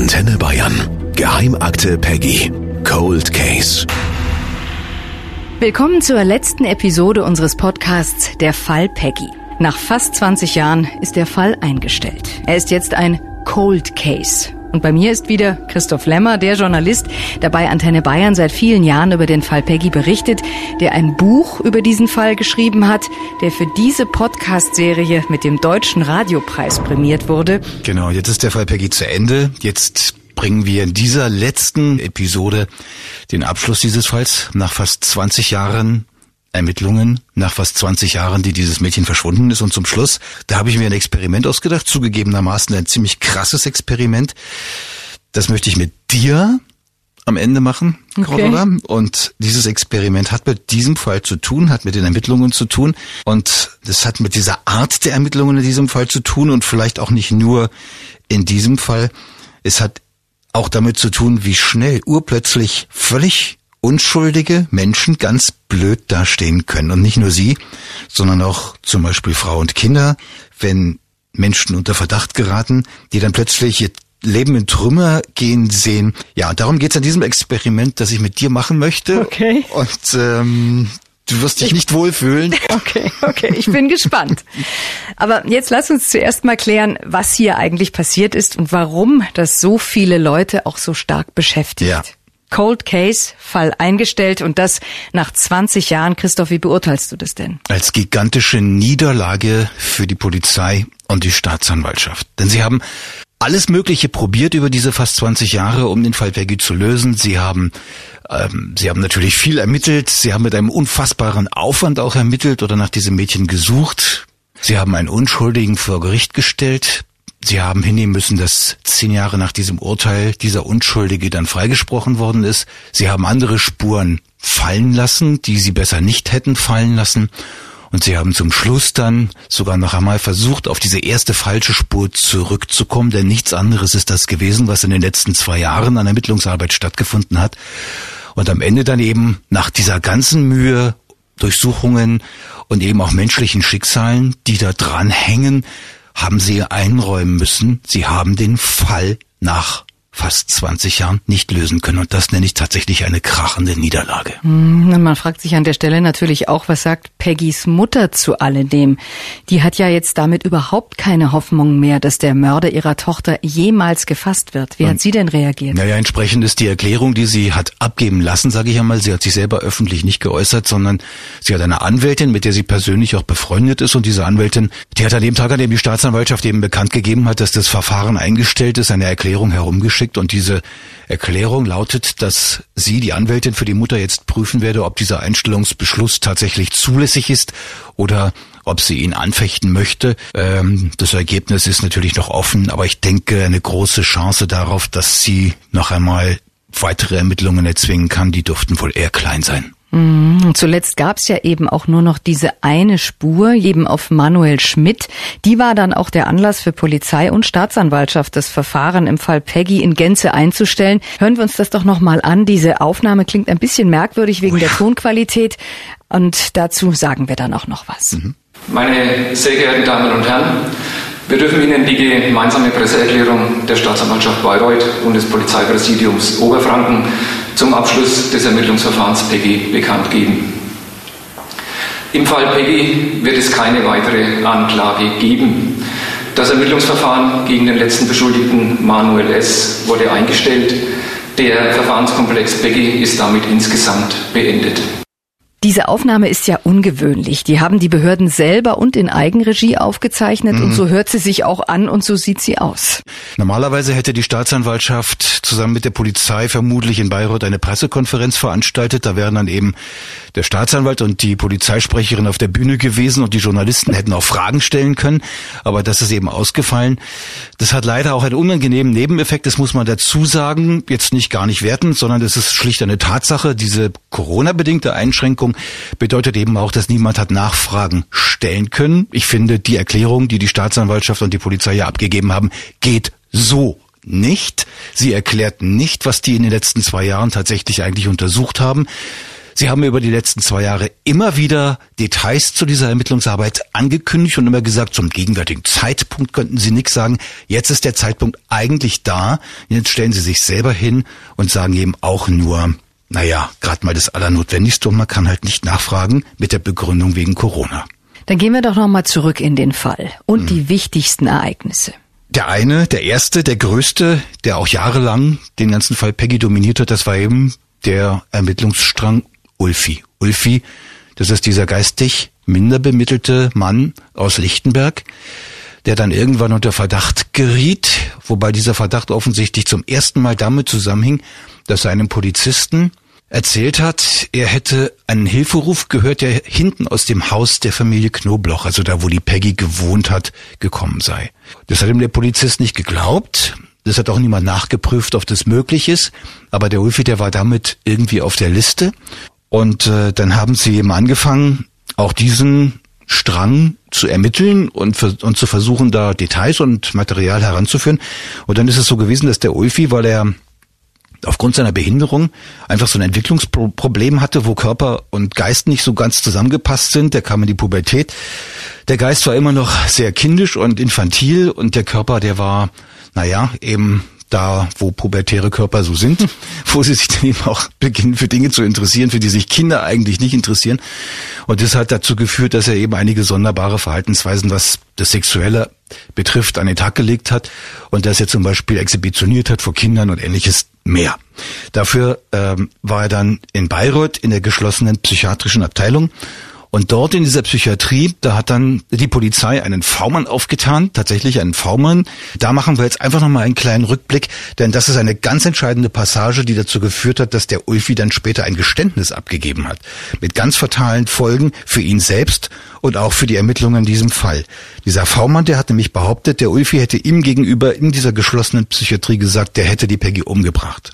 Antenne Bayern. Geheimakte Peggy. Cold Case. Willkommen zur letzten Episode unseres Podcasts Der Fall Peggy. Nach fast 20 Jahren ist der Fall eingestellt. Er ist jetzt ein Cold Case. Und bei mir ist wieder Christoph Lemmer, der Journalist, der bei Antenne Bayern seit vielen Jahren über den Fall Peggy berichtet, der ein Buch über diesen Fall geschrieben hat, der für diese Podcast-Serie mit dem Deutschen Radiopreis prämiert wurde. Genau, jetzt ist der Fall Peggy zu Ende. Jetzt bringen wir in dieser letzten Episode den Abschluss dieses Falls nach fast 20 Jahren Ermittlungen nach fast 20 Jahren, die dieses Mädchen verschwunden ist. Und zum Schluss, da habe ich mir ein Experiment ausgedacht, zugegebenermaßen ein ziemlich krasses Experiment. Das möchte ich mit dir am Ende machen, Cordula. Okay. Und dieses Experiment hat mit diesem Fall zu tun, hat mit den Ermittlungen zu tun. Und das hat mit dieser Art der Ermittlungen in diesem Fall zu tun und vielleicht auch nicht nur in diesem Fall. Es hat auch damit zu tun, wie schnell urplötzlich völlig unschuldige Menschen ganz blöd dastehen können. Und nicht nur sie, sondern auch zum Beispiel Frau und Kinder, wenn Menschen unter Verdacht geraten, die dann plötzlich ihr Leben in Trümmer gehen sehen. Ja, und darum geht's an diesem Experiment, das ich mit dir machen möchte. Okay. Und ähm, du wirst dich ich, nicht wohlfühlen. Okay, okay, ich bin gespannt. Aber jetzt lass uns zuerst mal klären, was hier eigentlich passiert ist und warum das so viele Leute auch so stark beschäftigt. Ja. Cold Case, Fall eingestellt und das nach 20 Jahren. Christoph, wie beurteilst du das denn? Als gigantische Niederlage für die Polizei und die Staatsanwaltschaft. Denn sie haben alles Mögliche probiert über diese fast 20 Jahre, um den Fall Peggy zu lösen. Sie haben ähm, Sie haben natürlich viel ermittelt. Sie haben mit einem unfassbaren Aufwand auch ermittelt oder nach diesem Mädchen gesucht. Sie haben einen Unschuldigen vor Gericht gestellt. Sie haben hinnehmen müssen, dass zehn Jahre nach diesem Urteil dieser Unschuldige dann freigesprochen worden ist. Sie haben andere Spuren fallen lassen, die sie besser nicht hätten fallen lassen. Und sie haben zum Schluss dann sogar noch einmal versucht, auf diese erste falsche Spur zurückzukommen, denn nichts anderes ist das gewesen, was in den letzten zwei Jahren an Ermittlungsarbeit stattgefunden hat. Und am Ende dann eben nach dieser ganzen Mühe, Durchsuchungen und eben auch menschlichen Schicksalen, die da dran hängen, haben sie einräumen müssen, sie haben den Fall nach fast 20 Jahren nicht lösen können. Und das nenne ich tatsächlich eine krachende Niederlage. Hm, man fragt sich an der Stelle natürlich auch, was sagt Peggys Mutter zu alledem? Die hat ja jetzt damit überhaupt keine Hoffnung mehr, dass der Mörder ihrer Tochter jemals gefasst wird. Wie Und, hat sie denn reagiert? Naja, entsprechend ist die Erklärung, die sie hat abgeben lassen, sage ich einmal. Sie hat sich selber öffentlich nicht geäußert, sondern sie hat eine Anwältin, mit der sie persönlich auch befreundet ist. Und diese Anwältin, die hat an dem Tag, an dem die Staatsanwaltschaft eben bekannt gegeben hat, dass das Verfahren eingestellt ist, eine Erklärung herumgeschickt geschickt und diese Erklärung lautet, dass sie, die Anwältin für die Mutter, jetzt prüfen werde, ob dieser Einstellungsbeschluss tatsächlich zulässig ist oder ob sie ihn anfechten möchte. Ähm, das Ergebnis ist natürlich noch offen, aber ich denke, eine große Chance darauf, dass sie noch einmal weitere Ermittlungen erzwingen kann, die dürften wohl eher klein sein. Mhm. Und zuletzt gab es ja eben auch nur noch diese eine Spur, eben auf Manuel Schmidt. Die war dann auch der Anlass für Polizei und Staatsanwaltschaft, das Verfahren im Fall Peggy in Gänze einzustellen. Hören wir uns das doch nochmal an. Diese Aufnahme klingt ein bisschen merkwürdig wegen oh ja. der Tonqualität. Und dazu sagen wir dann auch noch was. Mhm. Meine sehr geehrten Damen und Herren, wir dürfen Ihnen die gemeinsame Presseerklärung der Staatsanwaltschaft Bayreuth und des Polizeipräsidiums Oberfranken zum Abschluss des Ermittlungsverfahrens Peggy bekannt geben. Im Fall Peggy wird es keine weitere Anklage geben. Das Ermittlungsverfahren gegen den letzten Beschuldigten Manuel S. wurde eingestellt. Der Verfahrenskomplex Peggy ist damit insgesamt beendet. Diese Aufnahme ist ja ungewöhnlich. Die haben die Behörden selber und in Eigenregie aufgezeichnet mhm. und so hört sie sich auch an und so sieht sie aus. Normalerweise hätte die Staatsanwaltschaft zusammen mit der Polizei vermutlich in Bayreuth eine Pressekonferenz veranstaltet. Da wären dann eben der Staatsanwalt und die Polizeisprecherin auf der Bühne gewesen und die Journalisten hätten auch Fragen stellen können. Aber das ist eben ausgefallen. Das hat leider auch einen unangenehmen Nebeneffekt. Das muss man dazu sagen. Jetzt nicht gar nicht werten, sondern es ist schlicht eine Tatsache. Diese Corona-bedingte Einschränkung Erklärung bedeutet eben auch, dass niemand hat Nachfragen stellen können. Ich finde, die Erklärung, die die Staatsanwaltschaft und die Polizei ja abgegeben haben, geht so nicht. Sie erklärt nicht, was die in den letzten zwei Jahren tatsächlich eigentlich untersucht haben. Sie haben über die letzten zwei Jahre immer wieder Details zu dieser Ermittlungsarbeit angekündigt und immer gesagt, zum gegenwärtigen Zeitpunkt könnten Sie nichts sagen. Jetzt ist der Zeitpunkt eigentlich da. Jetzt stellen Sie sich selber hin und sagen eben auch nur, naja, gerade mal das Allernotwendigste und man kann halt nicht nachfragen mit der Begründung wegen Corona. Dann gehen wir doch nochmal zurück in den Fall und hm. die wichtigsten Ereignisse. Der eine, der erste, der größte, der auch jahrelang den ganzen Fall Peggy dominiert hat, das war eben der Ermittlungsstrang Ulfi. Ulfi, das ist dieser geistig minder bemittelte Mann aus Lichtenberg, der dann irgendwann unter Verdacht geriet, wobei dieser Verdacht offensichtlich zum ersten Mal damit zusammenhing, dass er einem Polizisten erzählt hat, er hätte einen Hilferuf gehört, der hinten aus dem Haus der Familie Knobloch, also da, wo die Peggy gewohnt hat, gekommen sei. Das hat ihm der Polizist nicht geglaubt. Das hat auch niemand nachgeprüft, ob das möglich ist. Aber der Ulfi, der war damit irgendwie auf der Liste. Und äh, dann haben sie eben angefangen, auch diesen Strang zu ermitteln und, und zu versuchen, da Details und Material heranzuführen. Und dann ist es so gewesen, dass der Ulfi, weil er aufgrund seiner Behinderung einfach so ein Entwicklungsproblem hatte, wo Körper und Geist nicht so ganz zusammengepasst sind. Der kam in die Pubertät. Der Geist war immer noch sehr kindisch und infantil und der Körper, der war, naja, eben da, wo pubertäre Körper so sind, wo sie sich dann eben auch beginnen für Dinge zu interessieren, für die sich Kinder eigentlich nicht interessieren. Und das hat dazu geführt, dass er eben einige sonderbare Verhaltensweisen, was das Sexuelle betrifft, an den Tag gelegt hat und dass er zum Beispiel exhibitioniert hat vor Kindern und ähnliches mehr. Dafür ähm, war er dann in Bayreuth in der geschlossenen psychiatrischen Abteilung und dort in dieser Psychiatrie, da hat dann die Polizei einen V-Mann aufgetan, tatsächlich einen V-Mann. Da machen wir jetzt einfach nochmal einen kleinen Rückblick, denn das ist eine ganz entscheidende Passage, die dazu geführt hat, dass der Ulfi dann später ein Geständnis abgegeben hat. Mit ganz fatalen Folgen für ihn selbst und auch für die Ermittlungen in diesem Fall. Dieser V-Mann, der hat nämlich behauptet, der Ulfi hätte ihm gegenüber in dieser geschlossenen Psychiatrie gesagt, der hätte die Peggy umgebracht.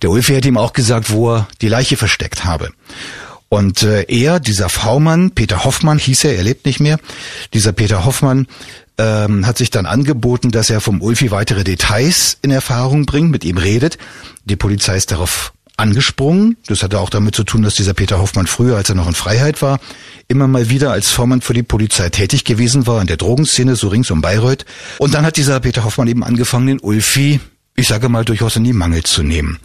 Der Ulfi hätte ihm auch gesagt, wo er die Leiche versteckt habe. Und äh, er, dieser V-Mann, Peter Hoffmann hieß er, er lebt nicht mehr, dieser Peter Hoffmann ähm, hat sich dann angeboten, dass er vom Ulfi weitere Details in Erfahrung bringt, mit ihm redet. Die Polizei ist darauf angesprungen. Das hatte auch damit zu tun, dass dieser Peter Hoffmann früher, als er noch in Freiheit war, immer mal wieder als Vormann für die Polizei tätig gewesen war, in der Drogenszene, so rings um Bayreuth. Und dann hat dieser Peter Hoffmann eben angefangen, den Ulfi, ich sage mal, durchaus in die Mangel zu nehmen.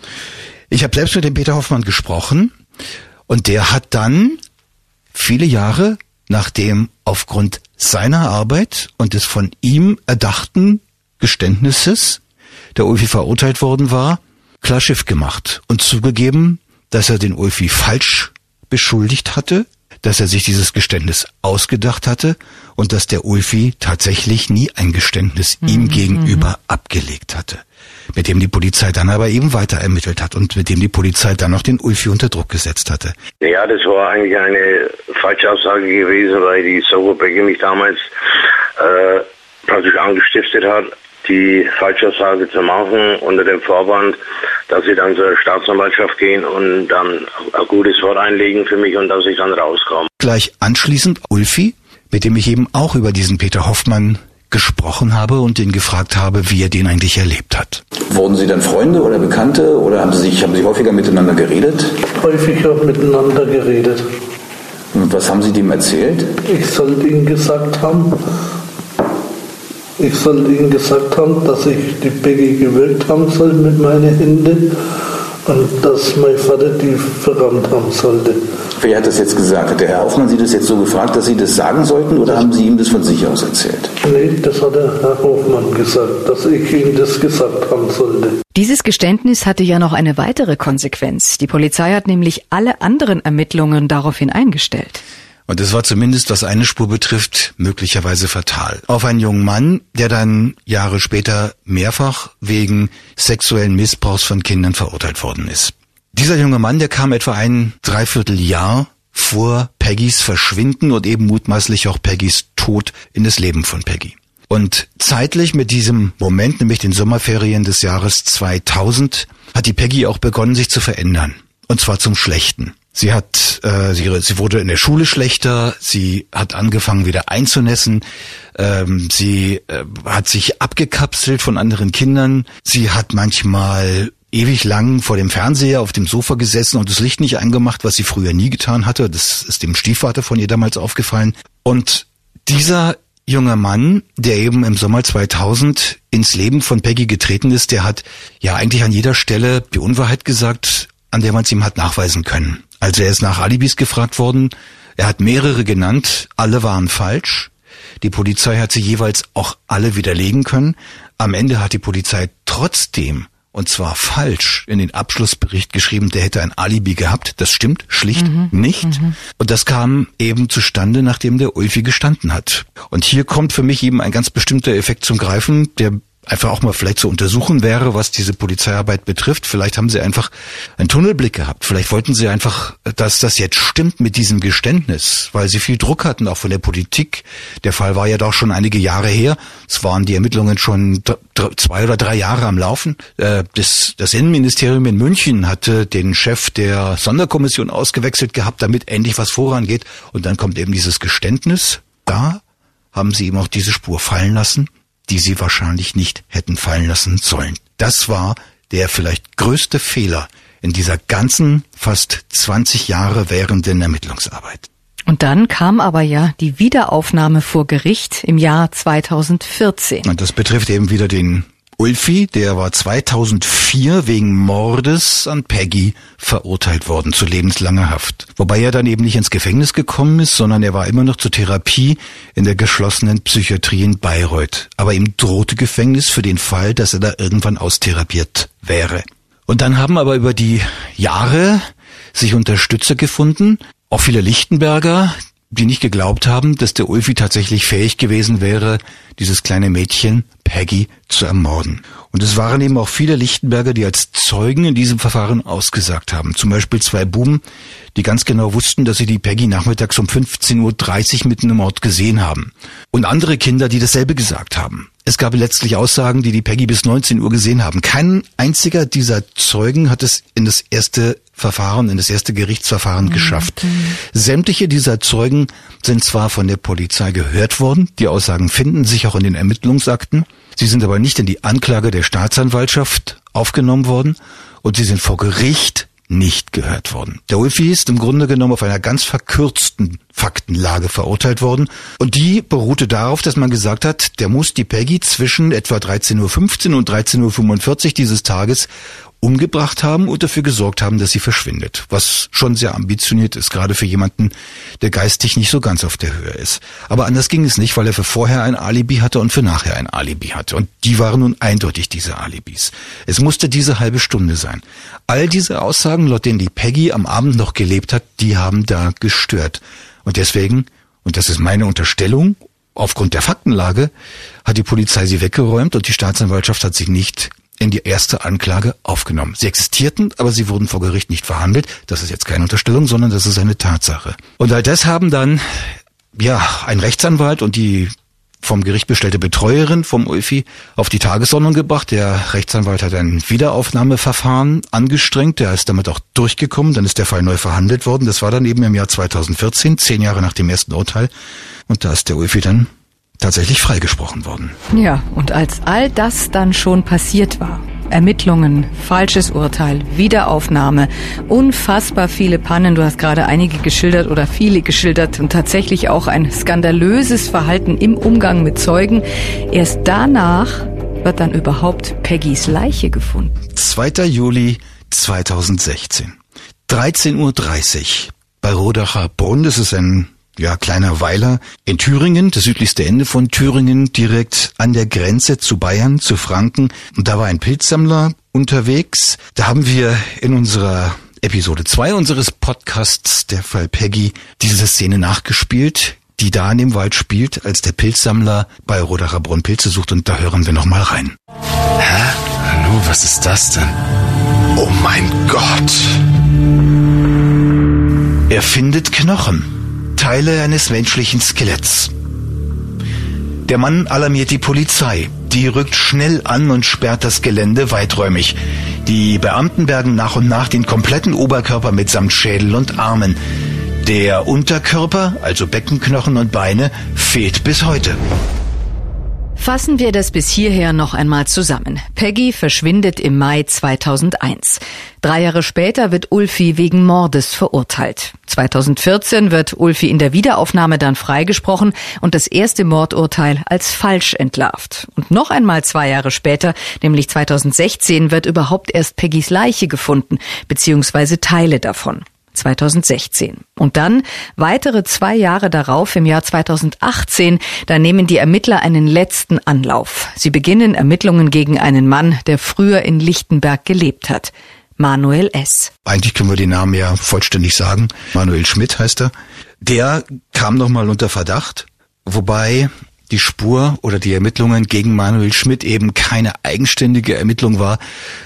Ich habe selbst mit dem Peter Hoffmann gesprochen und der hat dann viele Jahre, nachdem aufgrund seiner Arbeit und des von ihm erdachten Geständnisses der Ulfi verurteilt worden war, klar Schiff gemacht und zugegeben, dass er den Ulfi falsch beschuldigt hatte, dass er sich dieses Geständnis ausgedacht hatte und dass der Ulfi tatsächlich nie ein Geständnis mhm. ihm gegenüber mhm. abgelegt hatte mit dem die Polizei dann aber eben weiter ermittelt hat und mit dem die Polizei dann noch den Ulfi unter Druck gesetzt hatte. Ja, das war eigentlich eine falsche Aussage gewesen, weil die Soberbecker mich damals äh, praktisch angestiftet hat, die Falschaussage zu machen unter dem Vorwand, dass sie dann zur Staatsanwaltschaft gehen und dann ein gutes Wort einlegen für mich und dass ich dann rauskomme. Gleich anschließend Ulfi, mit dem ich eben auch über diesen Peter Hoffmann gesprochen habe und ihn gefragt habe, wie er den eigentlich erlebt hat. Wurden Sie dann Freunde oder Bekannte oder haben Sie, sich, haben Sie häufiger miteinander geredet? Häufiger miteinander geredet. Und was haben Sie dem erzählt? Ich sollte ihm gesagt haben, ich sollte ihm gesagt haben, dass ich die Peggy gewirkt haben soll mit meinen Händen und dass mein Vater die verrammt haben sollte. Wer hat das jetzt gesagt? Hat der Herr Hoffmann Sie das jetzt so gefragt, dass Sie das sagen sollten oder haben Sie ihm das von sich aus erzählt? Nee, das hat der Herr Hoffmann gesagt, dass ich ihm das gesagt haben sollte. Dieses Geständnis hatte ja noch eine weitere Konsequenz. Die Polizei hat nämlich alle anderen Ermittlungen daraufhin eingestellt. Und es war zumindest, was eine Spur betrifft, möglicherweise fatal. Auf einen jungen Mann, der dann Jahre später mehrfach wegen sexuellen Missbrauchs von Kindern verurteilt worden ist. Dieser junge Mann, der kam etwa ein Dreivierteljahr vor Peggys Verschwinden und eben mutmaßlich auch Peggys Tod in das Leben von Peggy. Und zeitlich mit diesem Moment, nämlich den Sommerferien des Jahres 2000, hat die Peggy auch begonnen, sich zu verändern. Und zwar zum Schlechten. Sie hat, äh, sie, sie wurde in der Schule schlechter, sie hat angefangen wieder einzunässen, ähm, sie äh, hat sich abgekapselt von anderen Kindern, sie hat manchmal ewig lang vor dem Fernseher auf dem Sofa gesessen und das Licht nicht angemacht, was sie früher nie getan hatte. Das ist dem Stiefvater von ihr damals aufgefallen. Und dieser junger Mann, der eben im Sommer 2000 ins Leben von Peggy getreten ist, der hat ja eigentlich an jeder Stelle die Unwahrheit gesagt, an der man es ihm hat nachweisen können. Also er ist nach Alibis gefragt worden, er hat mehrere genannt, alle waren falsch. Die Polizei hat sie jeweils auch alle widerlegen können. Am Ende hat die Polizei trotzdem und zwar falsch in den Abschlussbericht geschrieben, der hätte ein Alibi gehabt. Das stimmt schlicht mhm. nicht. Mhm. Und das kam eben zustande, nachdem der Ulfi gestanden hat. Und hier kommt für mich eben ein ganz bestimmter Effekt zum Greifen, der einfach auch mal vielleicht zu untersuchen wäre, was diese Polizeiarbeit betrifft. Vielleicht haben sie einfach einen Tunnelblick gehabt. Vielleicht wollten sie einfach, dass das jetzt stimmt mit diesem Geständnis, weil sie viel Druck hatten, auch von der Politik. Der Fall war ja doch schon einige Jahre her. Es waren die Ermittlungen schon zwei oder drei Jahre am Laufen. Äh, das, das Innenministerium in München hatte den Chef der Sonderkommission ausgewechselt gehabt, damit endlich was vorangeht. Und dann kommt eben dieses Geständnis. Da haben sie ihm auch diese Spur fallen lassen die sie wahrscheinlich nicht hätten fallen lassen sollen. Das war der vielleicht größte Fehler in dieser ganzen fast 20 Jahre währenden Ermittlungsarbeit. Und dann kam aber ja die Wiederaufnahme vor Gericht im Jahr 2014. Und das betrifft eben wieder den Ulfi, der war 2004 wegen Mordes an Peggy verurteilt worden zu lebenslanger Haft. Wobei er dann eben nicht ins Gefängnis gekommen ist, sondern er war immer noch zur Therapie in der geschlossenen Psychiatrie in Bayreuth. Aber ihm drohte Gefängnis für den Fall, dass er da irgendwann austherapiert wäre. Und dann haben aber über die Jahre sich Unterstützer gefunden, auch viele Lichtenberger, die nicht geglaubt haben, dass der Ulfi tatsächlich fähig gewesen wäre, dieses kleine Mädchen Peggy zu ermorden. Und es waren eben auch viele Lichtenberger, die als Zeugen in diesem Verfahren ausgesagt haben. Zum Beispiel zwei Buben, die ganz genau wussten, dass sie die Peggy nachmittags um 15.30 Uhr mitten im Ort gesehen haben. Und andere Kinder, die dasselbe gesagt haben. Es gab letztlich Aussagen, die die Peggy bis 19 Uhr gesehen haben. Kein einziger dieser Zeugen hat es in das erste Verfahren, in das erste Gerichtsverfahren mhm. geschafft. Sämtliche dieser Zeugen sind zwar von der Polizei gehört worden, die Aussagen finden sich auch in den Ermittlungsakten, sie sind aber nicht in die Anklage der Staatsanwaltschaft aufgenommen worden und sie sind vor Gericht nicht gehört worden. Der Ulfi ist im Grunde genommen auf einer ganz verkürzten Faktenlage verurteilt worden und die beruhte darauf, dass man gesagt hat, der muss die Peggy zwischen etwa 13.15 Uhr und 13.45 Uhr dieses Tages umgebracht haben und dafür gesorgt haben, dass sie verschwindet. Was schon sehr ambitioniert ist, gerade für jemanden, der geistig nicht so ganz auf der Höhe ist. Aber anders ging es nicht, weil er für vorher ein Alibi hatte und für nachher ein Alibi hatte. Und die waren nun eindeutig diese Alibis. Es musste diese halbe Stunde sein. All diese Aussagen, laut denen die Peggy am Abend noch gelebt hat, die haben da gestört. Und deswegen, und das ist meine Unterstellung, aufgrund der Faktenlage, hat die Polizei sie weggeräumt und die Staatsanwaltschaft hat sie nicht in die erste Anklage aufgenommen. Sie existierten, aber sie wurden vor Gericht nicht verhandelt. Das ist jetzt keine Unterstellung, sondern das ist eine Tatsache. Und all das haben dann, ja, ein Rechtsanwalt und die vom Gericht bestellte Betreuerin vom UEFI auf die Tagesordnung gebracht. Der Rechtsanwalt hat ein Wiederaufnahmeverfahren angestrengt. Der ist damit auch durchgekommen. Dann ist der Fall neu verhandelt worden. Das war dann eben im Jahr 2014, zehn Jahre nach dem ersten Urteil. Und da ist der UEFI dann tatsächlich freigesprochen worden. Ja, und als all das dann schon passiert war, Ermittlungen, falsches Urteil, Wiederaufnahme, unfassbar viele Pannen, du hast gerade einige geschildert oder viele geschildert und tatsächlich auch ein skandalöses Verhalten im Umgang mit Zeugen. Erst danach wird dann überhaupt Peggys Leiche gefunden. 2. Juli 2016. 13.30 Uhr bei Rodacher Brunn, das ist ein ja, kleiner Weiler in Thüringen, das südlichste Ende von Thüringen, direkt an der Grenze zu Bayern, zu Franken. Und da war ein Pilzsammler unterwegs. Da haben wir in unserer Episode 2 unseres Podcasts, der Fall Peggy, diese Szene nachgespielt, die da in dem Wald spielt, als der Pilzsammler bei Rodacher Brunn Pilze sucht. Und da hören wir nochmal rein. Hä? Hallo, was ist das denn? Oh mein Gott! Er findet Knochen. Teile eines menschlichen Skeletts. Der Mann alarmiert die Polizei. Die rückt schnell an und sperrt das Gelände weiträumig. Die Beamten bergen nach und nach den kompletten Oberkörper mitsamt Schädel und Armen. Der Unterkörper, also Beckenknochen und Beine, fehlt bis heute. Fassen wir das bis hierher noch einmal zusammen. Peggy verschwindet im Mai 2001. Drei Jahre später wird Ulfi wegen Mordes verurteilt. 2014 wird Ulfi in der Wiederaufnahme dann freigesprochen und das erste Mordurteil als falsch entlarvt. Und noch einmal zwei Jahre später, nämlich 2016, wird überhaupt erst Peggys Leiche gefunden, beziehungsweise Teile davon. 2016. Und dann weitere zwei Jahre darauf, im Jahr 2018, da nehmen die Ermittler einen letzten Anlauf. Sie beginnen Ermittlungen gegen einen Mann, der früher in Lichtenberg gelebt hat. Manuel S. Eigentlich können wir den Namen ja vollständig sagen. Manuel Schmidt heißt er. Der kam nochmal unter Verdacht, wobei die Spur oder die Ermittlungen gegen Manuel Schmidt eben keine eigenständige Ermittlung war,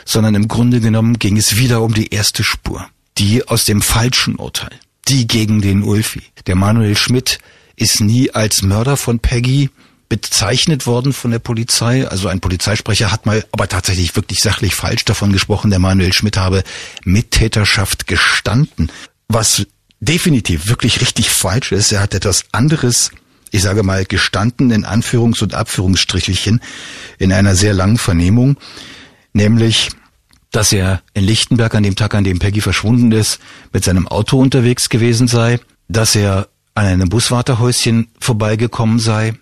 sondern im Grunde genommen ging es wieder um die erste Spur die aus dem falschen Urteil, die gegen den Ulfi. Der Manuel Schmidt ist nie als Mörder von Peggy bezeichnet worden von der Polizei. Also ein Polizeisprecher hat mal aber tatsächlich wirklich sachlich falsch davon gesprochen, der Manuel Schmidt habe Mittäterschaft gestanden. Was definitiv wirklich richtig falsch ist, er hat etwas anderes, ich sage mal, gestanden in Anführungs- und Abführungsstrichelchen in einer sehr langen Vernehmung, nämlich dass er in Lichtenberg an dem Tag, an dem Peggy verschwunden ist, mit seinem Auto unterwegs gewesen sei, dass er an einem Buswarterhäuschen vorbeigekommen sei,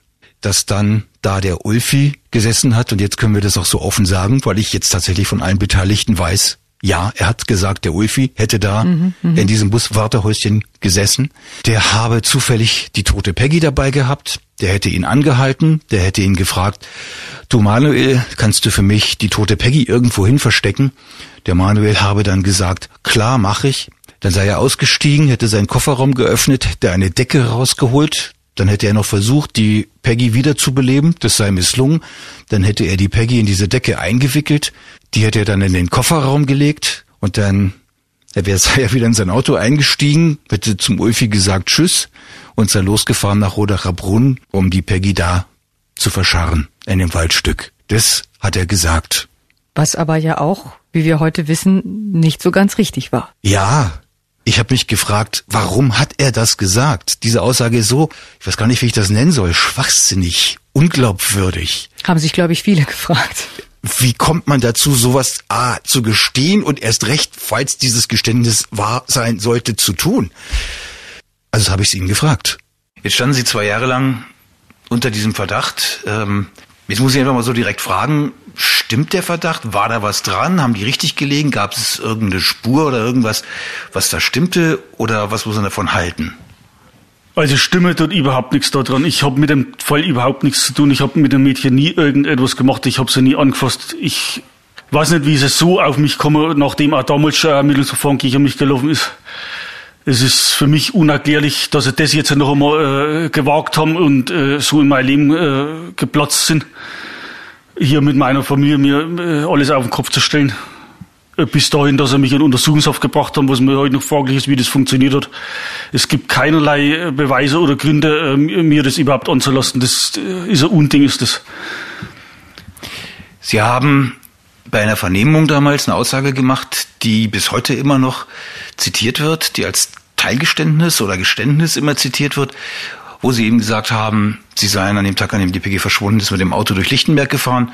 dass dann da der Ulfi gesessen hat. Und jetzt können wir das auch so offen sagen, weil ich jetzt tatsächlich von allen Beteiligten weiß, ja, er hat gesagt, der Ulfi hätte da mhm, mhm. in diesem Buswarterhäuschen gesessen. Der habe zufällig die tote Peggy dabei gehabt. Der hätte ihn angehalten, der hätte ihn gefragt, du Manuel, kannst du für mich die tote Peggy irgendwo hin verstecken? Der Manuel habe dann gesagt, klar, mach ich. Dann sei er ausgestiegen, hätte seinen Kofferraum geöffnet, hätte eine Decke rausgeholt, dann hätte er noch versucht, die Peggy wiederzubeleben, das sei misslungen. Dann hätte er die Peggy in diese Decke eingewickelt, die hätte er dann in den Kofferraum gelegt und dann er wäre ja wieder in sein Auto eingestiegen, hätte zum Ulfi gesagt Tschüss und sei losgefahren nach Rodacher Brunn, um die Peggy da zu verscharren in dem Waldstück. Das hat er gesagt. Was aber ja auch, wie wir heute wissen, nicht so ganz richtig war. Ja, ich habe mich gefragt, warum hat er das gesagt? Diese Aussage ist so, ich weiß gar nicht, wie ich das nennen soll, schwachsinnig, unglaubwürdig. Haben sich, glaube ich, viele gefragt. Wie kommt man dazu, sowas A zu gestehen und erst recht, falls dieses Geständnis wahr sein sollte, zu tun? Also habe ich es ihn gefragt. Jetzt standen Sie zwei Jahre lang unter diesem Verdacht. Ähm, jetzt muss ich einfach mal so direkt fragen, stimmt der Verdacht? War da was dran? Haben die richtig gelegen? Gab es irgendeine Spur oder irgendwas, was da stimmte? Oder was muss man davon halten? Also Stimme tut überhaupt nichts daran. Ich habe mit dem Fall überhaupt nichts zu tun. Ich habe mit dem Mädchen nie irgendetwas gemacht. Ich habe sie nie angefasst. Ich weiß nicht, wie es so auf mich komme, nachdem auch damals schon ein Ermittlungsverfahren gegen mich gelaufen ist. Es ist für mich unerklärlich, dass sie das jetzt noch einmal äh, gewagt haben und äh, so in mein Leben äh, geplatzt sind. Hier mit meiner Familie mir äh, alles auf den Kopf zu stellen. Bis dahin, dass sie mich in Untersuchungshaft gebracht haben, was mir heute noch fraglich ist, wie das funktioniert hat. Es gibt keinerlei äh, Beweise oder Gründe, äh, mir das überhaupt anzulassen. Das äh, ist ein Unding, ist das. Sie haben bei einer Vernehmung damals eine Aussage gemacht, die bis heute immer noch zitiert wird, die als Teilgeständnis oder Geständnis immer zitiert wird, wo sie eben gesagt haben, sie seien an dem Tag, an dem die PG verschwunden ist, mit dem Auto durch Lichtenberg gefahren.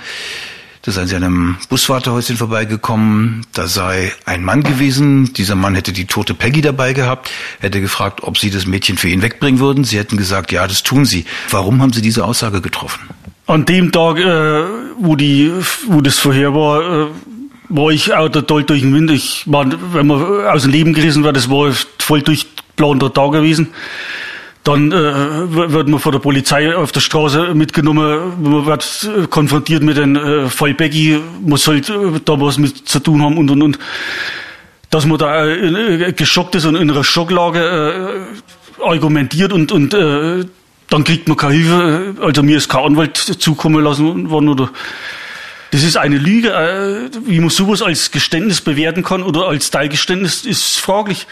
Da seien sie an einem Buswartehäuschen vorbeigekommen. Da sei ein Mann gewesen. Dieser Mann hätte die tote Peggy dabei gehabt, hätte gefragt, ob sie das Mädchen für ihn wegbringen würden. Sie hätten gesagt, ja, das tun sie. Warum haben sie diese Aussage getroffen? An dem Tag, äh, wo die, wo das vorher war, äh, war ich auch total durch den Wind. Ich war, wenn man aus dem Leben gerissen war, das war voll durchplanter Tag gewesen. Dann äh, wird man von der Polizei auf der Straße mitgenommen, man wird konfrontiert mit den äh, Fall Becky, muss halt äh, da was mit zu tun haben und und und. Dass man da äh, geschockt ist und in einer Schocklage äh, argumentiert und, und äh, dann kriegt man keine Hilfe. Also mir ist kein Anwalt zukommen lassen worden oder das ist eine Lüge. Äh, wie man sowas als Geständnis bewerten kann oder als Teilgeständnis, ist fraglich.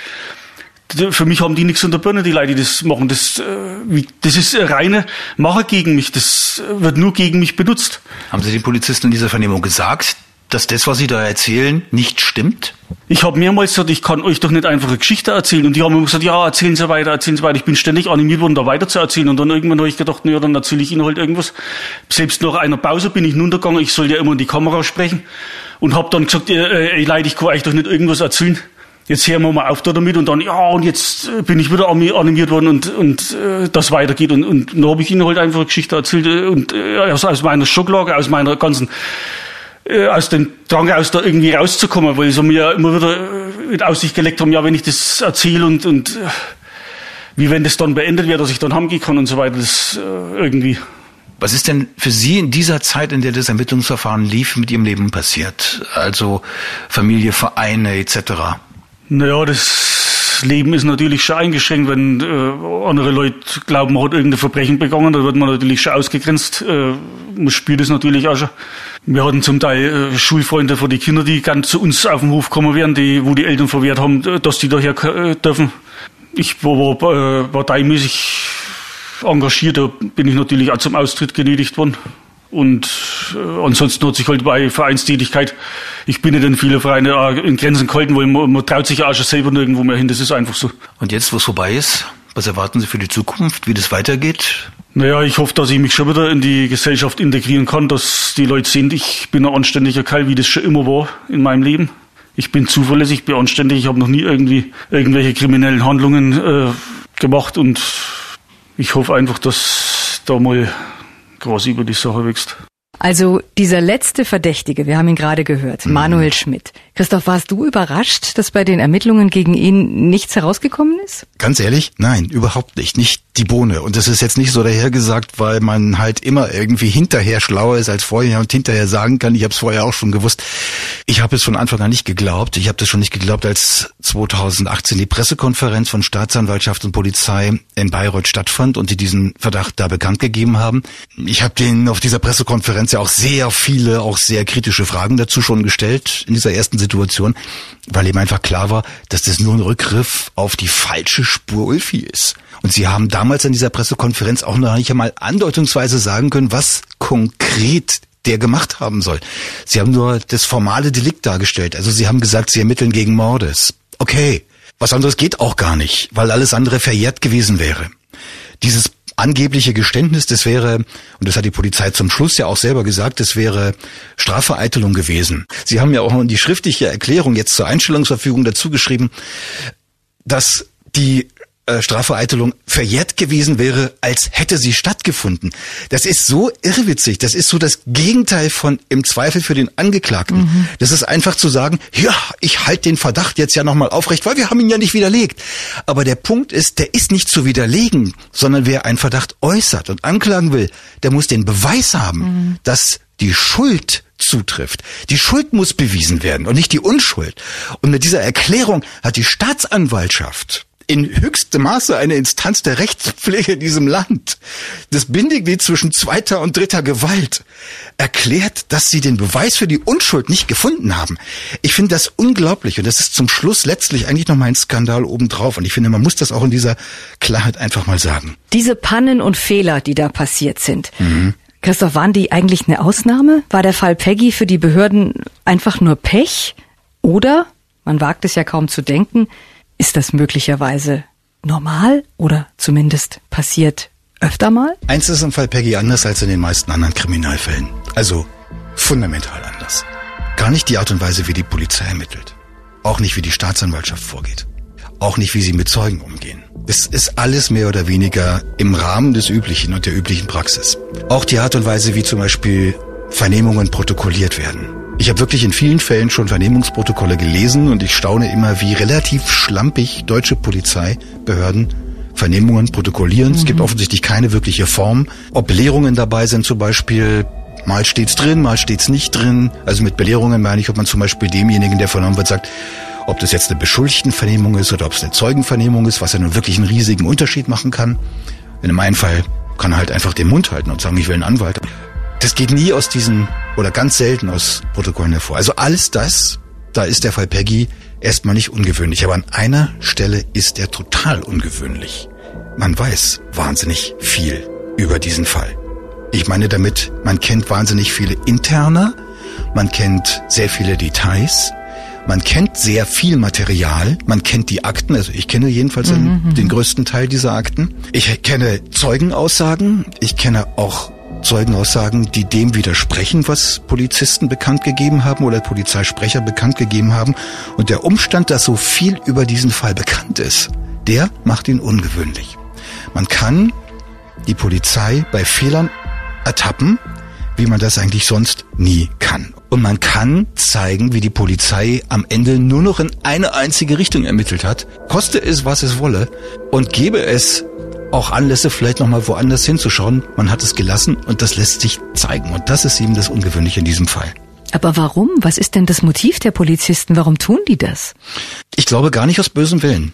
Für mich haben die nichts unter Birne, die Leute, die das machen. Das, äh, das ist reine Macher gegen mich. Das wird nur gegen mich benutzt. Haben Sie den Polizisten in dieser Vernehmung gesagt, dass das, was Sie da erzählen, nicht stimmt? Ich habe mehrmals gesagt, ich kann euch doch nicht einfach eine Geschichte erzählen. Und die haben immer gesagt, ja, erzählen Sie weiter, erzählen Sie weiter. Ich bin ständig animiert worden, da weiter zu erzählen. Und dann irgendwann habe ich gedacht, naja, dann erzähle ich Ihnen halt irgendwas. Selbst nach einer Pause bin ich runtergegangen, ich soll ja immer in die Kamera sprechen. Und habe dann gesagt, äh, ey Leute, ich kann euch doch nicht irgendwas erzählen. Jetzt hören wir mal auf da damit und dann, ja, und jetzt äh, bin ich wieder animiert worden und, und äh, das weitergeht. Und, und dann habe ich ihnen halt einfach eine Geschichte erzählt äh, und äh, aus, aus meiner Schocklage, aus meiner ganzen äh, aus dem Drang aus da irgendwie rauszukommen, weil sie mir immer wieder äh, in Aussicht gelegt haben, ja, wenn ich das erzähle und, und wie wenn das dann beendet wird, dass ich dann heimgehen kann und so weiter, das äh, irgendwie. Was ist denn für Sie in dieser Zeit, in der das Ermittlungsverfahren lief, mit Ihrem Leben passiert? Also Familie, Vereine etc. Naja, das Leben ist natürlich schon eingeschränkt, wenn äh, andere Leute glauben, man hat irgendein Verbrechen begangen, da wird man natürlich schon ausgegrenzt. Äh, man spürt es natürlich auch schon. Wir hatten zum Teil äh, Schulfreunde von die Kinder, die ganz zu uns auf den Hof kommen wären, die, wo die Eltern verwehrt haben, dass die daher äh, dürfen. Ich war, war äh, parteimäßig engagiert, da bin ich natürlich auch zum Austritt genötigt worden. Und äh, ansonsten hat sich halt bei Vereinstätigkeit, ich bin nicht in viele Vereine äh, in Grenzen gehalten, weil man, man traut sich ja auch schon selber nirgendwo mehr hin, das ist einfach so. Und jetzt, wo es vorbei ist, was erwarten Sie für die Zukunft, wie das weitergeht? Naja, ich hoffe, dass ich mich schon wieder in die Gesellschaft integrieren kann, dass die Leute sehen, ich bin ein anständiger Kerl, wie das schon immer war in meinem Leben. Ich bin zuverlässig, bin anständig, ich habe noch nie irgendwie irgendwelche kriminellen Handlungen äh, gemacht und ich hoffe einfach, dass da mal quasi über die Sache wächst. Also dieser letzte Verdächtige, wir haben ihn gerade gehört, mhm. Manuel Schmidt. Christoph, warst du überrascht, dass bei den Ermittlungen gegen ihn nichts herausgekommen ist? Ganz ehrlich, nein, überhaupt nicht. Nicht die Bohne. Und das ist jetzt nicht so dahergesagt, weil man halt immer irgendwie hinterher schlauer ist als vorher und hinterher sagen kann, ich habe es vorher auch schon gewusst. Ich habe es von Anfang an nicht geglaubt. Ich habe das schon nicht geglaubt, als 2018 die Pressekonferenz von Staatsanwaltschaft und Polizei in Bayreuth stattfand und die diesen Verdacht da bekannt gegeben haben. Ich habe denen auf dieser Pressekonferenz ja auch sehr viele, auch sehr kritische Fragen dazu schon gestellt in dieser ersten Situation, weil eben einfach klar war, dass das nur ein Rückgriff auf die falsche Spur Ulfi ist. Und Sie haben damals in dieser Pressekonferenz auch noch nicht einmal andeutungsweise sagen können, was konkret der gemacht haben soll. Sie haben nur das formale Delikt dargestellt. Also Sie haben gesagt, Sie ermitteln gegen Mordes. Okay. Was anderes geht auch gar nicht, weil alles andere verjährt gewesen wäre. Dieses angebliche Geständnis, das wäre, und das hat die Polizei zum Schluss ja auch selber gesagt, das wäre Strafvereitelung gewesen. Sie haben ja auch in die schriftliche Erklärung jetzt zur Einstellungsverfügung dazu geschrieben, dass die äh, Strafvereitelung verjährt gewesen wäre, als hätte sie stattgefunden. Das ist so irrwitzig. Das ist so das Gegenteil von im Zweifel für den Angeklagten. Mhm. Das ist einfach zu sagen, ja, ich halte den Verdacht jetzt ja nochmal aufrecht, weil wir haben ihn ja nicht widerlegt. Aber der Punkt ist, der ist nicht zu widerlegen, sondern wer einen Verdacht äußert und anklagen will, der muss den Beweis haben, mhm. dass die Schuld zutrifft. Die Schuld muss bewiesen werden und nicht die Unschuld. Und mit dieser Erklärung hat die Staatsanwaltschaft in höchstem Maße eine Instanz der Rechtspflege in diesem Land, das Bindeglied zwischen zweiter und dritter Gewalt, erklärt, dass sie den Beweis für die Unschuld nicht gefunden haben. Ich finde das unglaublich und das ist zum Schluss letztlich eigentlich noch mal ein Skandal obendrauf und ich finde, man muss das auch in dieser Klarheit einfach mal sagen. Diese Pannen und Fehler, die da passiert sind, mhm. Christoph, waren die eigentlich eine Ausnahme? War der Fall Peggy für die Behörden einfach nur Pech? Oder, man wagt es ja kaum zu denken, ist das möglicherweise normal oder zumindest passiert öfter mal? Eins ist im Fall Peggy anders als in den meisten anderen Kriminalfällen. Also fundamental anders. Gar nicht die Art und Weise, wie die Polizei ermittelt. Auch nicht, wie die Staatsanwaltschaft vorgeht. Auch nicht, wie sie mit Zeugen umgehen. Es ist alles mehr oder weniger im Rahmen des Üblichen und der üblichen Praxis. Auch die Art und Weise, wie zum Beispiel Vernehmungen protokolliert werden. Ich habe wirklich in vielen Fällen schon Vernehmungsprotokolle gelesen und ich staune immer, wie relativ schlampig deutsche Polizeibehörden Vernehmungen protokollieren. Mhm. Es gibt mhm. offensichtlich keine wirkliche Form. Ob Belehrungen dabei sind zum Beispiel, mal steht's drin, mal steht's nicht drin. Also mit Belehrungen meine ich, ob man zum Beispiel demjenigen, der vernommen wird, sagt, ob das jetzt eine Beschuldigtenvernehmung ist oder ob es eine Zeugenvernehmung ist, was ja nun wirklich einen riesigen Unterschied machen kann. In meinem Fall kann er halt einfach den Mund halten und sagen, ich will einen Anwalt. Das geht nie aus diesen oder ganz selten aus Protokollen hervor. Also alles das, da ist der Fall Peggy erstmal nicht ungewöhnlich. Aber an einer Stelle ist er total ungewöhnlich. Man weiß wahnsinnig viel über diesen Fall. Ich meine damit, man kennt wahnsinnig viele interne, man kennt sehr viele Details, man kennt sehr viel Material, man kennt die Akten, also ich kenne jedenfalls mhm. den größten Teil dieser Akten. Ich kenne Zeugenaussagen, ich kenne auch Zeugenaussagen, die dem widersprechen, was Polizisten bekannt gegeben haben oder Polizeisprecher bekannt gegeben haben. Und der Umstand, dass so viel über diesen Fall bekannt ist, der macht ihn ungewöhnlich. Man kann die Polizei bei Fehlern ertappen, wie man das eigentlich sonst nie kann. Und man kann zeigen, wie die Polizei am Ende nur noch in eine einzige Richtung ermittelt hat, koste es, was es wolle, und gebe es auch Anlässe, vielleicht nochmal woanders hinzuschauen. Man hat es gelassen und das lässt sich zeigen. Und das ist eben das Ungewöhnliche in diesem Fall. Aber warum? Was ist denn das Motiv der Polizisten? Warum tun die das? Ich glaube gar nicht aus bösem Willen.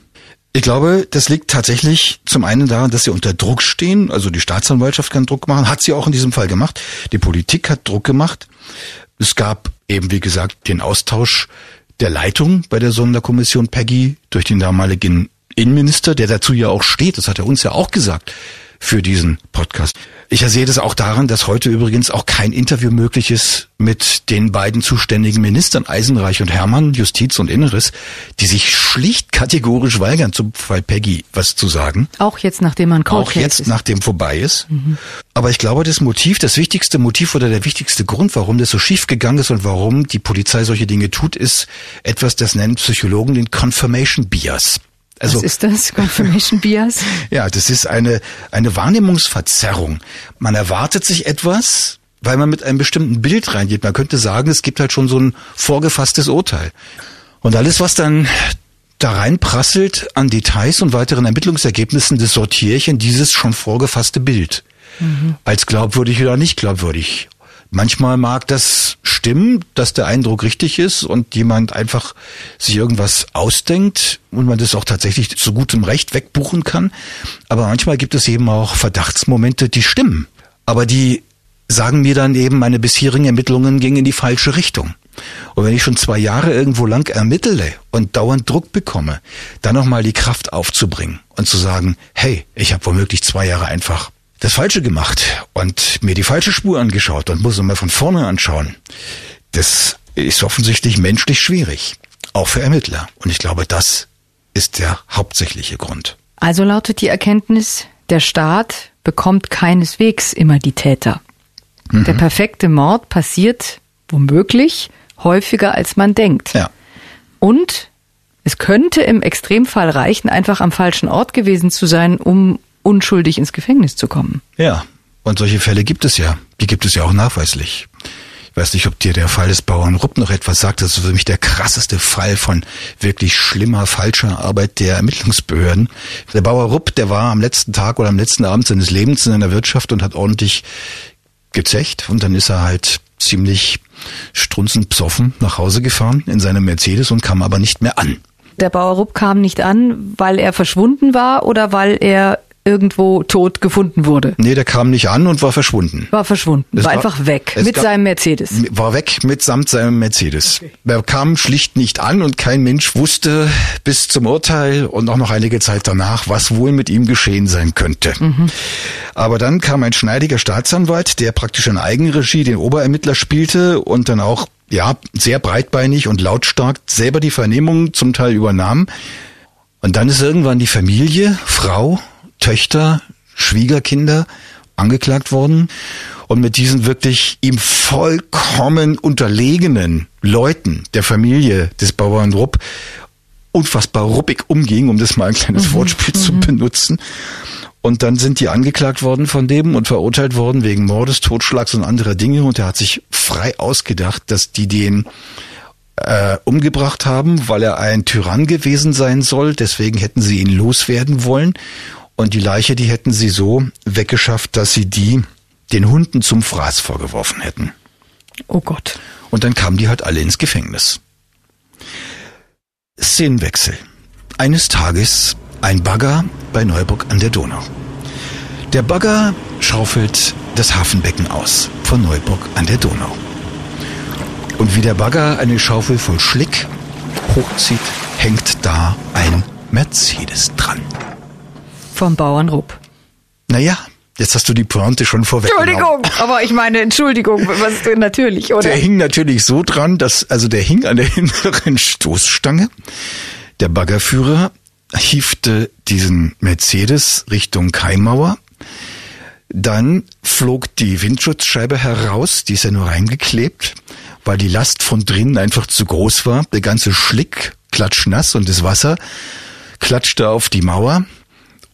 Ich glaube, das liegt tatsächlich zum einen daran, dass sie unter Druck stehen. Also die Staatsanwaltschaft kann Druck machen, hat sie auch in diesem Fall gemacht. Die Politik hat Druck gemacht. Es gab eben, wie gesagt, den Austausch der Leitung bei der Sonderkommission Peggy durch den damaligen Innenminister, der dazu ja auch steht. Das hat er uns ja auch gesagt für diesen Podcast. Ich sehe das auch daran, dass heute übrigens auch kein Interview möglich ist mit den beiden zuständigen Ministern Eisenreich und Hermann, Justiz und Inneres, die sich schlicht kategorisch weigern, zum Fall Peggy was zu sagen. Auch jetzt, nachdem man Cold Auch jetzt, ist. nachdem vorbei ist. Mhm. Aber ich glaube, das Motiv, das wichtigste Motiv oder der wichtigste Grund, warum das so schief gegangen ist und warum die Polizei solche Dinge tut, ist etwas, das nennen Psychologen den Confirmation Bias. Also, Was ist das? Confirmation Bias? ja, das ist eine, eine Wahrnehmungsverzerrung. Man erwartet sich etwas, weil man mit einem bestimmten Bild reingeht. Man könnte sagen, es gibt halt schon so ein vorgefasstes Urteil. Und alles, was dann da reinprasselt an Details und weiteren Ermittlungsergebnissen, das sortiere ich in dieses schon vorgefasste Bild. Mhm. Als glaubwürdig oder nicht glaubwürdig. Manchmal mag das stimmen, dass der Eindruck richtig ist und jemand einfach sich irgendwas ausdenkt und man das auch tatsächlich zu gutem Recht wegbuchen kann. Aber manchmal gibt es eben auch Verdachtsmomente, die stimmen. Aber die sagen mir dann eben, meine bisherigen Ermittlungen gingen in die falsche Richtung. Und wenn ich schon zwei Jahre irgendwo lang ermittle und dauernd Druck bekomme, dann nochmal die Kraft aufzubringen und zu sagen, hey, ich habe womöglich zwei Jahre einfach das Falsche gemacht und mir die falsche Spur angeschaut und muss nochmal von vorne anschauen. Das ist offensichtlich menschlich schwierig, auch für Ermittler. Und ich glaube, das ist der hauptsächliche Grund. Also lautet die Erkenntnis, der Staat bekommt keineswegs immer die Täter. Mhm. Der perfekte Mord passiert womöglich häufiger, als man denkt. Ja. Und es könnte im Extremfall reichen, einfach am falschen Ort gewesen zu sein, um unschuldig ins Gefängnis zu kommen. Ja, und solche Fälle gibt es ja. Die gibt es ja auch nachweislich. Ich weiß nicht, ob dir der Fall des Bauern Rupp noch etwas sagt. Das ist für mich der krasseste Fall von wirklich schlimmer, falscher Arbeit der Ermittlungsbehörden. Der Bauer Rupp, der war am letzten Tag oder am letzten Abend seines Lebens in einer Wirtschaft und hat ordentlich gezecht. Und dann ist er halt ziemlich strunzend psoffen nach Hause gefahren in seinem Mercedes und kam aber nicht mehr an. Der Bauer Rupp kam nicht an, weil er verschwunden war oder weil er irgendwo tot gefunden wurde. Nee, der kam nicht an und war verschwunden. War verschwunden, war, war einfach weg mit gab, seinem Mercedes. War weg mitsamt seinem Mercedes. Okay. Er kam schlicht nicht an und kein Mensch wusste bis zum Urteil und auch noch einige Zeit danach, was wohl mit ihm geschehen sein könnte. Mhm. Aber dann kam ein schneidiger Staatsanwalt, der praktisch in Eigenregie den Oberermittler spielte und dann auch ja, sehr breitbeinig und lautstark selber die Vernehmung zum Teil übernahm. Und dann ist irgendwann die Familie, Frau, Töchter, Schwiegerkinder angeklagt worden und mit diesen wirklich ihm vollkommen unterlegenen Leuten der Familie des Bauern Rupp unfassbar ruppig umging, um das mal ein kleines mhm. Wortspiel mhm. zu benutzen. Und dann sind die angeklagt worden von dem und verurteilt worden wegen Mordes, Totschlags und anderer Dinge. Und er hat sich frei ausgedacht, dass die den äh, umgebracht haben, weil er ein Tyrann gewesen sein soll. Deswegen hätten sie ihn loswerden wollen. Und die Leiche, die hätten sie so weggeschafft, dass sie die den Hunden zum Fraß vorgeworfen hätten. Oh Gott. Und dann kamen die halt alle ins Gefängnis. Szenenwechsel. Eines Tages ein Bagger bei Neuburg an der Donau. Der Bagger schaufelt das Hafenbecken aus von Neuburg an der Donau. Und wie der Bagger eine Schaufel voll Schlick hochzieht, hängt da ein Mercedes dran vom Bauern Rupp. Naja, Jetzt hast du die Pointe schon vorweg. Entschuldigung, aber ich meine, Entschuldigung, was natürlich, oder? Der hing natürlich so dran, dass, also der hing an der hinteren Stoßstange. Der Baggerführer hiefte diesen Mercedes Richtung Kaimauer. Dann flog die Windschutzscheibe heraus, die ist ja nur reingeklebt, weil die Last von drinnen einfach zu groß war. Der ganze Schlick klatschnass und das Wasser klatschte auf die Mauer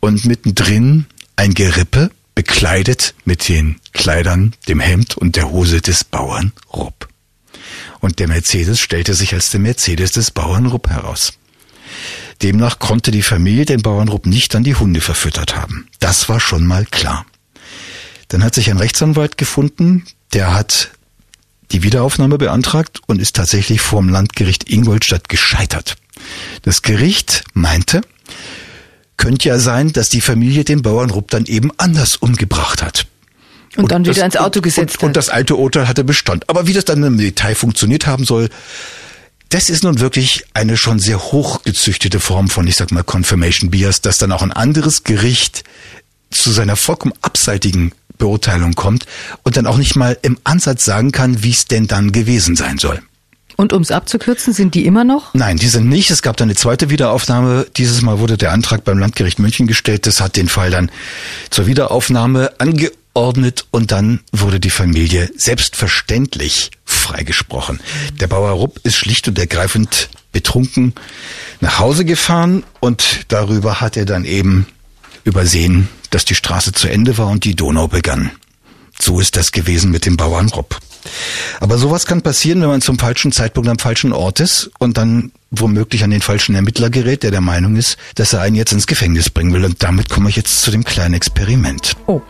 und mittendrin ein Gerippe, bekleidet mit den Kleidern, dem Hemd und der Hose des Bauern Rupp. Und der Mercedes stellte sich als der Mercedes des Bauern Rupp heraus. Demnach konnte die Familie den Bauern Rupp nicht an die Hunde verfüttert haben. Das war schon mal klar. Dann hat sich ein Rechtsanwalt gefunden, der hat die Wiederaufnahme beantragt und ist tatsächlich vor dem Landgericht Ingolstadt gescheitert. Das Gericht meinte, könnte ja sein, dass die Familie den Bauern Rupp dann eben anders umgebracht hat. Und, dann wieder das, ins Auto gesetzt und, und, und das alte Urteil hatte Bestand. Aber wie das dann im Detail funktioniert haben soll, das ist nun wirklich eine schon sehr hochgezüchtete Form von, ich sag mal, Confirmation Bias, dass dann auch ein anderes Gericht zu seiner vollkommen abseitigen Beurteilung kommt und dann auch nicht mal im Ansatz sagen kann, wie es denn dann gewesen sein soll. Und um es abzukürzen, sind die immer noch? Nein, die sind nicht. Es gab dann eine zweite Wiederaufnahme. Dieses Mal wurde der Antrag beim Landgericht München gestellt. Das hat den Fall dann zur Wiederaufnahme angeordnet und dann wurde die Familie selbstverständlich freigesprochen. Der Bauer Rupp ist schlicht und ergreifend betrunken nach Hause gefahren und darüber hat er dann eben übersehen, dass die Straße zu Ende war und die Donau begann. So ist das gewesen mit dem Bauern Rupp. Aber sowas kann passieren, wenn man zum falschen Zeitpunkt am falschen Ort ist und dann womöglich an den falschen Ermittler gerät, der der Meinung ist, dass er einen jetzt ins Gefängnis bringen will. Und damit komme ich jetzt zu dem kleinen Experiment. Oh.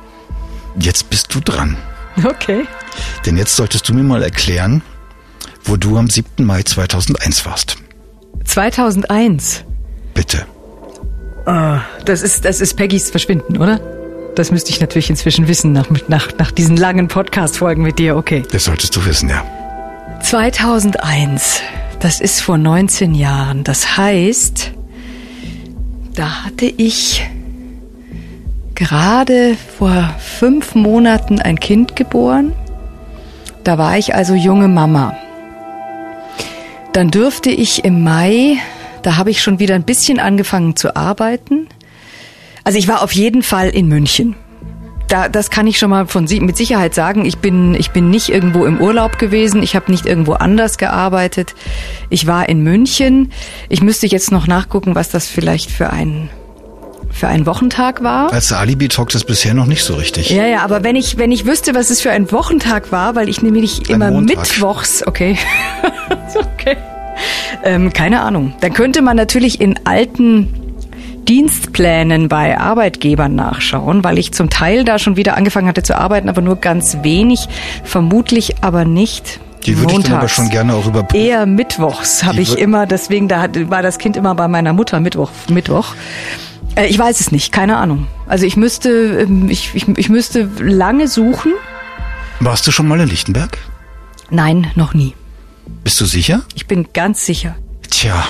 Jetzt bist du dran. Okay. Denn jetzt solltest du mir mal erklären, wo du am 7. Mai 2001 warst. 2001? Bitte. Oh, das ist, das ist Peggys Verschwinden, oder? Das müsste ich natürlich inzwischen wissen, nach, nach, nach diesen langen Podcast-Folgen mit dir, okay. Das solltest du wissen, ja. 2001, das ist vor 19 Jahren. Das heißt, da hatte ich gerade vor fünf Monaten ein Kind geboren. Da war ich also junge Mama. Dann dürfte ich im Mai, da habe ich schon wieder ein bisschen angefangen zu arbeiten. Also ich war auf jeden Fall in München. Da, das kann ich schon mal von mit Sicherheit sagen. Ich bin, ich bin nicht irgendwo im Urlaub gewesen. Ich habe nicht irgendwo anders gearbeitet. Ich war in München. Ich müsste jetzt noch nachgucken, was das vielleicht für ein für einen Wochentag war. Als Alibi talkt das bisher noch nicht so richtig. Ja, ja, aber wenn ich wenn ich wüsste, was es für ein Wochentag war, weil ich nämlich Ein immer Montag. mittwochs, okay, okay, ähm, keine Ahnung. Dann könnte man natürlich in alten Dienstplänen bei Arbeitgebern nachschauen, weil ich zum Teil da schon wieder angefangen hatte zu arbeiten, aber nur ganz wenig, vermutlich aber nicht. Die würde ich dann aber montags. schon gerne auch überprüfen. Eher mittwochs habe ich immer, deswegen da hat, war das Kind immer bei meiner Mutter Mittwoch. Mittwoch. Äh, ich weiß es nicht, keine Ahnung. Also ich müsste, ähm, ich, ich, ich müsste lange suchen. Warst du schon mal in Lichtenberg? Nein, noch nie. Bist du sicher? Ich bin ganz sicher. Tja,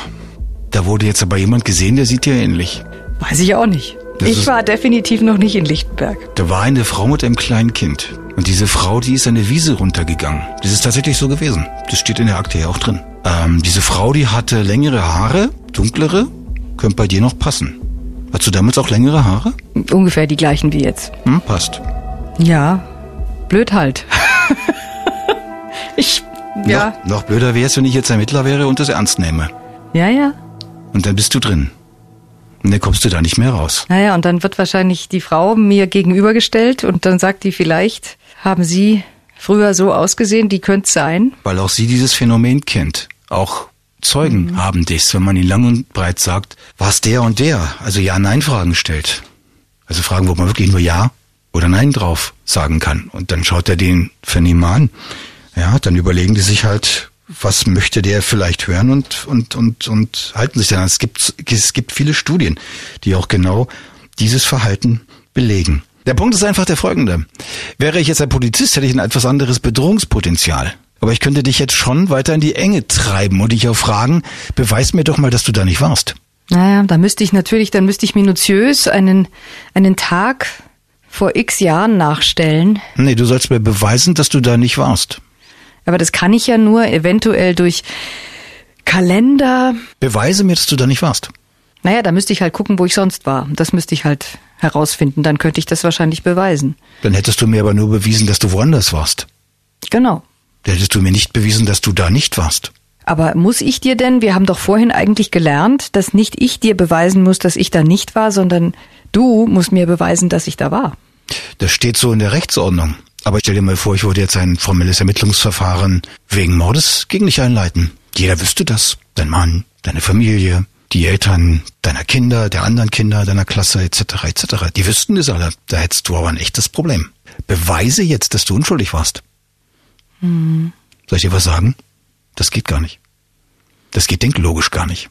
da wurde jetzt aber jemand gesehen, der sieht dir ähnlich. Weiß ich auch nicht. Das ich war definitiv noch nicht in Lichtenberg. Da war eine Frau mit einem kleinen Kind. Und diese Frau, die ist eine Wiese runtergegangen. Das ist tatsächlich so gewesen. Das steht in der Akte ja auch drin. Ähm, diese Frau, die hatte längere Haare, dunklere, könnte bei dir noch passen. Hattest du damals auch längere Haare? Ungefähr die gleichen wie jetzt. Hm, passt. Ja, blöd halt. ich, ja, Noch, noch blöder wäre es, wenn ich jetzt Ermittler wäre und das ernst nehme. ja, ja. Und dann bist du drin. Und dann kommst du da nicht mehr raus. Naja, und dann wird wahrscheinlich die Frau mir gegenübergestellt und dann sagt die vielleicht, haben Sie früher so ausgesehen, die könnte sein. Weil auch sie dieses Phänomen kennt. Auch Zeugen Mhm. haben das, wenn man ihnen lang und breit sagt, was der und der, also Ja-Nein-Fragen stellt. Also Fragen, wo man wirklich nur Ja oder Nein drauf sagen kann. Und dann schaut er den Vernehmer an. Ja, dann überlegen die sich halt, was möchte der vielleicht hören und, und, und, und halten sich dann. Es gibt, es gibt viele Studien, die auch genau dieses Verhalten belegen. Der Punkt ist einfach der folgende. Wäre ich jetzt ein Polizist, hätte ich ein etwas anderes Bedrohungspotenzial. Aber ich könnte dich jetzt schon weiter in die Enge treiben und dich auch fragen, beweis mir doch mal, dass du da nicht warst. Naja, da müsste ich natürlich, dann müsste ich minutiös einen, einen Tag vor x Jahren nachstellen. Nee, du sollst mir beweisen, dass du da nicht warst. Aber das kann ich ja nur eventuell durch Kalender. Beweise mir, dass du da nicht warst. Naja, da müsste ich halt gucken, wo ich sonst war. Das müsste ich halt herausfinden. Dann könnte ich das wahrscheinlich beweisen. Dann hättest du mir aber nur bewiesen, dass du woanders warst. Genau. Dann hättest du mir nicht bewiesen, dass du da nicht warst. Aber muss ich dir denn, wir haben doch vorhin eigentlich gelernt, dass nicht ich dir beweisen muss, dass ich da nicht war, sondern du musst mir beweisen, dass ich da war. Das steht so in der Rechtsordnung. Aber stell dir mal vor, ich würde jetzt ein formelles Ermittlungsverfahren wegen Mordes gegen dich einleiten. Jeder wüsste das. Dein Mann, deine Familie, die Eltern deiner Kinder, der anderen Kinder deiner Klasse etc. etc. Die wüssten es alle. Da hättest du aber ein echtes Problem. Beweise jetzt, dass du unschuldig warst. Hm. Soll ich dir was sagen? Das geht gar nicht. Das geht denklogisch gar nicht.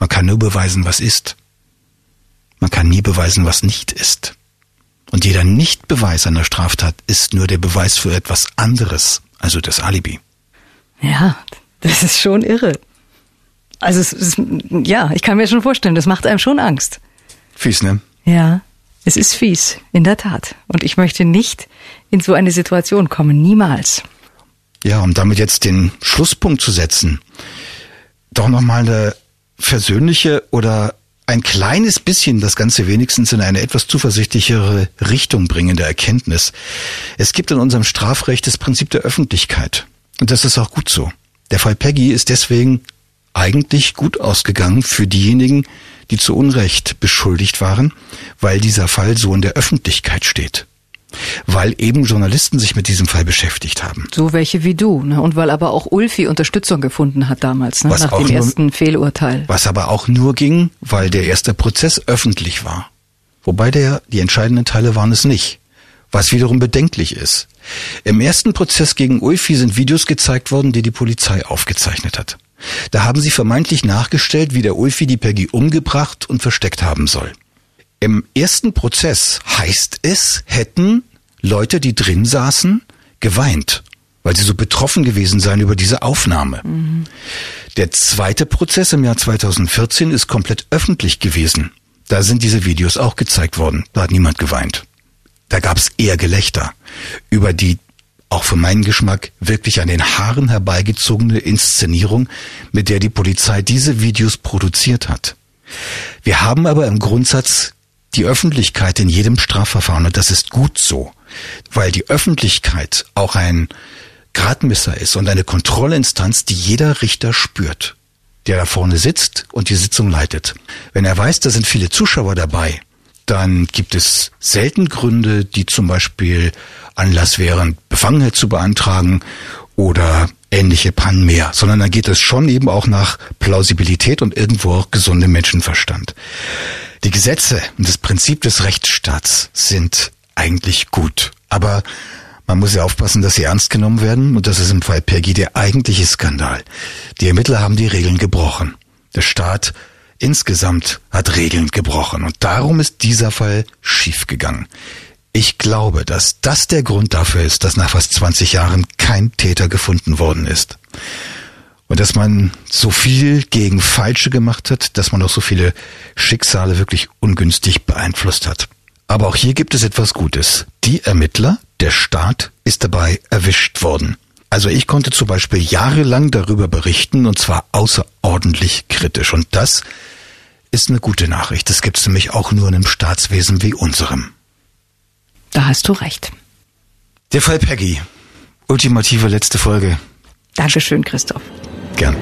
Man kann nur beweisen, was ist. Man kann nie beweisen, was nicht ist. Und jeder Nichtbeweis einer Straftat ist nur der Beweis für etwas anderes, also das Alibi. Ja, das ist schon irre. Also es ist, ja, ich kann mir schon vorstellen, das macht einem schon Angst. Fies, ne? Ja, es ist fies, in der Tat. Und ich möchte nicht in so eine Situation kommen, niemals. Ja, um damit jetzt den Schlusspunkt zu setzen, doch nochmal eine versöhnliche oder ein kleines bisschen das Ganze wenigstens in eine etwas zuversichtlichere Richtung bringende Erkenntnis. Es gibt in unserem Strafrecht das Prinzip der Öffentlichkeit. Und das ist auch gut so. Der Fall Peggy ist deswegen eigentlich gut ausgegangen für diejenigen, die zu Unrecht beschuldigt waren, weil dieser Fall so in der Öffentlichkeit steht. Weil eben Journalisten sich mit diesem Fall beschäftigt haben. So welche wie du. Ne? Und weil aber auch Ulfi Unterstützung gefunden hat damals, ne? Nach dem nur- ersten Fehlurteil. Was aber auch nur ging, weil der erste Prozess öffentlich war. Wobei der, die entscheidenden Teile waren es nicht. Was wiederum bedenklich ist. Im ersten Prozess gegen Ulfi sind Videos gezeigt worden, die die Polizei aufgezeichnet hat. Da haben sie vermeintlich nachgestellt, wie der Ulfi die Peggy umgebracht und versteckt haben soll. Im ersten Prozess heißt es, hätten Leute, die drin saßen, geweint, weil sie so betroffen gewesen seien über diese Aufnahme. Der zweite Prozess im Jahr 2014 ist komplett öffentlich gewesen. Da sind diese Videos auch gezeigt worden. Da hat niemand geweint. Da gab es eher Gelächter über die auch für meinen Geschmack wirklich an den Haaren herbeigezogene Inszenierung, mit der die Polizei diese Videos produziert hat. Wir haben aber im Grundsatz die Öffentlichkeit in jedem Strafverfahren und das ist gut so, weil die Öffentlichkeit auch ein Gradmesser ist und eine Kontrollinstanz, die jeder Richter spürt, der da vorne sitzt und die Sitzung leitet. Wenn er weiß, da sind viele Zuschauer dabei, dann gibt es selten Gründe, die zum Beispiel Anlass wären, Befangenheit zu beantragen oder ähnliche Pannen mehr, sondern da geht es schon eben auch nach Plausibilität und irgendwo auch gesundem Menschenverstand. Die Gesetze und das Prinzip des Rechtsstaats sind eigentlich gut, aber man muss ja aufpassen, dass sie ernst genommen werden und das ist im Fall Peggy der eigentliche Skandal. Die Ermittler haben die Regeln gebrochen. Der Staat insgesamt hat Regeln gebrochen und darum ist dieser Fall schiefgegangen. Ich glaube, dass das der Grund dafür ist, dass nach fast 20 Jahren kein Täter gefunden worden ist. Und dass man so viel gegen Falsche gemacht hat, dass man auch so viele Schicksale wirklich ungünstig beeinflusst hat. Aber auch hier gibt es etwas Gutes. Die Ermittler, der Staat, ist dabei erwischt worden. Also ich konnte zum Beispiel jahrelang darüber berichten und zwar außerordentlich kritisch. Und das ist eine gute Nachricht. Das gibt es nämlich auch nur in einem Staatswesen wie unserem. Da hast du recht. Der Fall Peggy. Ultimative letzte Folge. Dankeschön, Christoph. Gern.